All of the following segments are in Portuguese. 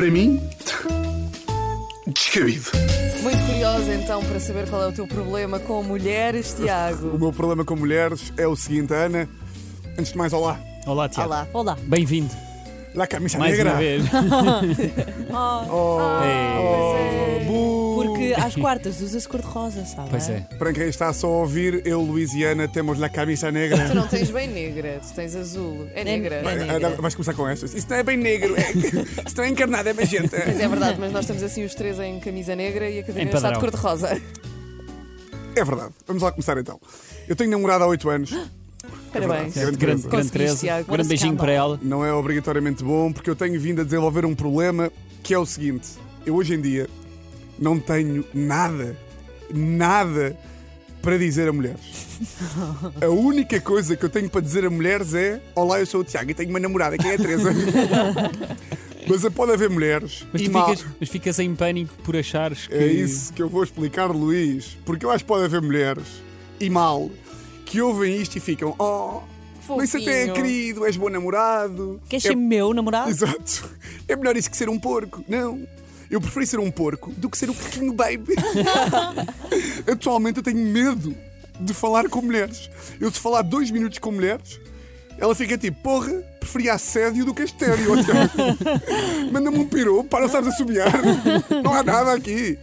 Para mim, descabido. Muito curiosa então para saber qual é o teu problema com mulheres, O Tiago. meu problema com mulheres é o seguinte, Ana. Antes de mais, olá. Olá, Tiago. Olá. Olá. Bem-vindo. La camisa Mais negra. uma vez. Oh, Ei. bu. Porque às quartas usa-se cor-de-rosa, sabe? Pois é. Para quem está só a ouvir, eu, Luís e Ana, temos la camisa Tu negra. não tens bem negra, tu tens azul. É negra. é negra. Vais começar com estas. Isso não é bem negro, é... isso não é encarnado, é magenta. Mas é verdade, mas nós estamos assim os três em camisa negra e a Catarina está de cor-de-rosa. É verdade. Vamos lá começar então. Eu tenho namorado há 8 anos. Parabéns. Grande Grande, grande Teresa. Grande What a beijinho para ela. Não é obrigatoriamente bom, porque eu tenho vindo a desenvolver um problema que é o seguinte: eu hoje em dia não tenho nada, nada para dizer a mulheres. A única coisa que eu tenho para dizer a mulheres é: Olá, eu sou o Tiago e tenho uma namorada, que é a Teresa. Mas pode haver mulheres. Mas e tu mal- ficas, mas ficas em pânico por achares que. É isso que eu vou explicar, Luís. Porque eu acho que pode haver mulheres e mal que ouvem isto e ficam: Oh, mas isso até é Fofinho. querido, és bom namorado. Queres é ser meu namorado? Exato. É melhor isso que ser um porco. Não. Eu preferi ser um porco do que ser um pequeno baby. Atualmente eu tenho medo de falar com mulheres. Eu, se falar dois minutos com mulheres, ela fica tipo, porra, preferia assédio do que estéreo. Manda-me um peru, para, sabes assobiar. Não há nada aqui.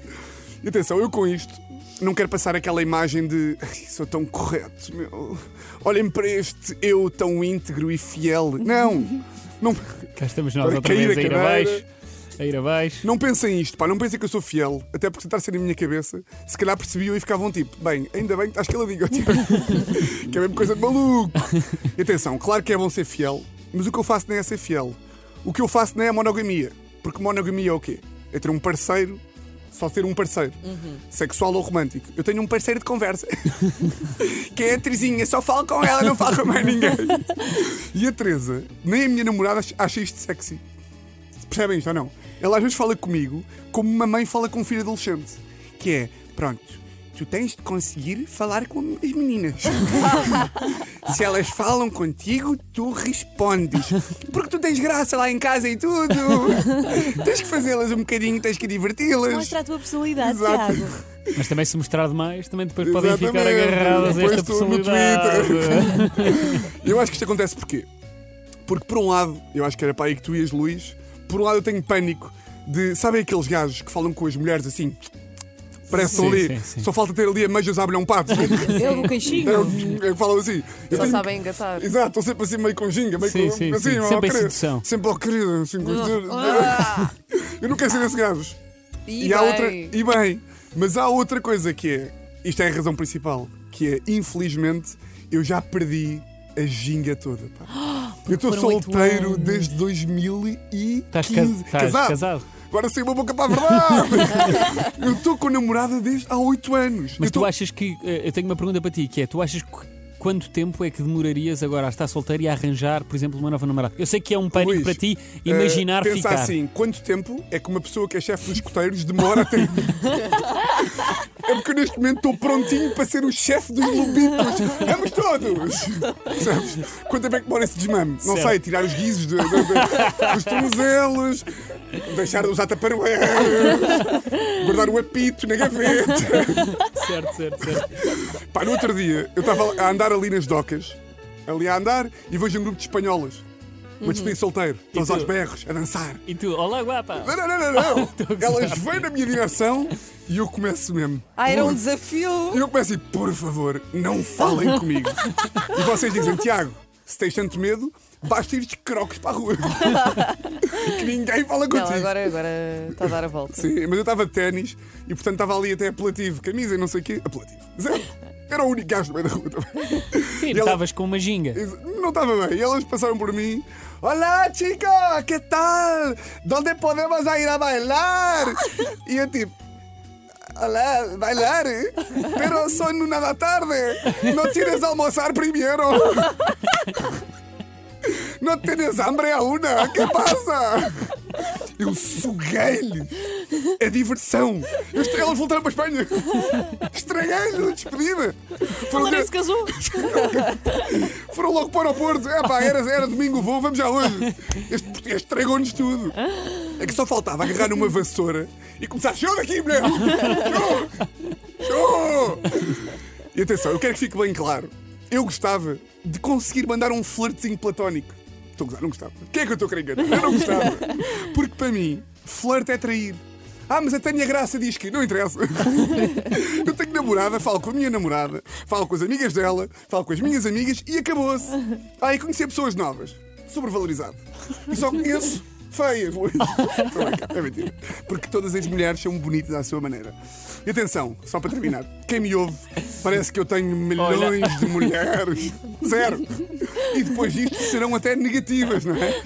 E atenção, eu com isto não quero passar aquela imagem de "Ai, sou tão correto, meu. Olhem para este eu tão íntegro e fiel. Não, não, Cá estamos nós outra vez a ir abaixo. A ir abaixo. não pensem isto, pá, não pensem que eu sou fiel, até porque a ser na minha cabeça, se calhar percebiam e ficavam tipo, bem, ainda bem que estás que ela diga, tipo, que é a mesma coisa de maluco. E atenção, claro que é bom ser fiel, mas o que eu faço nem é ser fiel. O que eu faço nem é monogamia, porque monogamia é o quê? É ter um parceiro, só ter um parceiro, sexual ou romântico. Eu tenho um parceiro de conversa, que é a Terezinha, só falo com ela, não falo com mais ninguém. E a Teresa, nem a minha namorada acha isto sexy. Percebem isto ou não? Ela às vezes fala comigo como uma mãe fala com um filho adolescente. Que é, pronto, tu tens de conseguir falar com as meninas. Se elas falam contigo, tu respondes. Porque tu tens graça lá em casa e tudo. tens que fazê-las um bocadinho, tens que diverti-las. Mostra a tua personalidade, Exato. Tiago. Mas também se mostrar demais, também depois podem ficar Exatamente. agarradas a Depois esta tu no personalidade. Eu acho que isto acontece porquê? Porque por um lado, eu acho que era para aí que tu ias, Luís, por um lado eu tenho pânico de. Sabem aqueles gajos que falam com as mulheres assim? Parece que estão Sim, ali. sim, sim. Só falta ter ali a meijas a abrir um pato. Ele do queixinho. É o que falam assim. Eu Só tenho- sabem engatar. Exato, estão sempre assim meio com ginga, meio Sim, com. sim, assim, sim. ó, Sempre em sedução. Sempre ao querido. Assim, com- Ah, Eu não quero ser desses gajos. e há bem. outra. E bem, mas há outra coisa que é. Isto é a razão principal. Que é, infelizmente, eu já perdi a ginga toda. pá. Eu estou solteiro anos. desde 2015. Estás ca- estás casado. Agora sei uma boca para a verdade. eu estou com namorada desde há 8 anos. Mas eu tu tô- achas que. eh, Eu tenho uma pergunta para ti, que é: tu achas que quanto tempo é que demorarias agora a estar solteiro e a arranjar, por exemplo, uma nova namorada? Eu sei que é um pânico Luís, para ti imaginar pensa ficar. assim, quanto tempo é que uma pessoa que é chefe dos escoteiros demora a ter. é porque neste momento estou prontinho para ser o chefe dos lobitos. Vamos todos! Sabes? Quanto tempo é que demora esse desmame? Não Certo. sei, tirar os guizos de- de- de- dos tornozelos, deixar de usar guardar o apito na gaveta. Certo, certo, certo. Pá, no outro dia, eu estava a andar ali nas docas, ali a andar, e vejo um grupo de espanholas. Uma despedida de solteiro, todos tu? aos berros, a dançar. E tu, olá guapa! Não, não, não, não, não. Elas vêm na minha direção e eu começo mesmo. Ah, era um Por- desafio. E eu começo dizer, por favor, não falem comigo. E vocês dizem, Tiago, se tens tanto medo, basta ir de crocos para a rua. que ninguém fala Não, contigo. agora, agora está a dar a volta. Sim, mas eu estava de ténis e portanto estava ali até apelativo, camisa e não sei o quê. Apelativo. Zero. Era o único gajo no meio da rua também. Sim, ela- estavas com uma ginga. Não estava bem. E elas passaram por mim. Olá, chica, que tal? ¿Dónde podemos ir a bailar? E eu tipo. Olá, bailar? Pero son una da tarde. ¿No tienes almoçar primero? ¿No tienes hambre aún? ¿Qué pasa? Eu suguei-lhe a diversão. Eu estre- Elas voltaram para a Espanha. Estraguei-lhe a despedida. Foram, Ela nem se casou. foram logo para o aeroporto. É pá, era, era domingo, vou, vamos já hoje. Este português estragou-nos tudo. É que só faltava agarrar numa vassoura e começar. Show daqui, mulher! Show! E atenção, eu quero que fique bem claro. Eu gostava de conseguir mandar um flirtzinho platónico. Estou a gozar, não gostava. Quem é que eu estou a querer enganar? Eu não gostava. Porque para mim, flirt é trair. Ah, mas a Tânia Graça diz que não interessa. Eu tenho namorada, falo com a minha namorada, falo com as amigas dela, falo com as minhas amigas e acabou-se. Ah, e conhecer pessoas novas. Sobrevalorizado. E só conheço feias, Luís. É mentira. Porque todas as mulheres são bonitas à sua maneira. E atenção, só para terminar, quem me ouve parece que eu tenho milhões de mulheres. Zero. E depois disto serão até negativas, não é?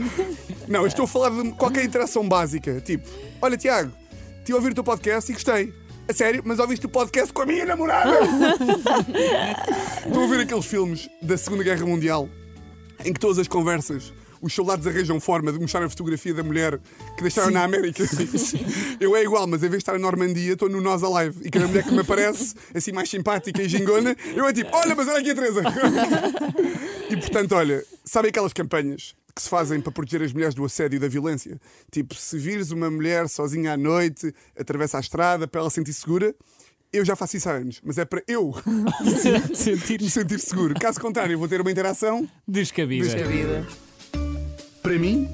Não, eu estou a falar de qualquer interação básica. Tipo, olha, Tiago, a ouvir o teu podcast e gostei. A sério, mas ouviste o podcast com a minha namorada? Estou a ver aqueles filmes da Segunda Guerra Mundial em que todas as conversas os soldados arranjam forma de mostrar a fotografia da mulher que deixaram na América. Eu é igual, mas em vez de estar na Normandia, estou no Nós Alive. E cada mulher que me aparece, assim mais simpática e gingona, eu é tipo, olha, mas olha aqui a Teresa. E portanto, olha, sabem aquelas campanhas que se fazem para proteger as mulheres do assédio e da violência? Tipo, se vires uma mulher sozinha à noite, atravessa a estrada para ela se sentir segura. Eu já faço isso há anos, mas é para eu Sentir me sentir seguro. Caso contrário, eu vou ter uma interação descabida. A vida. para mim,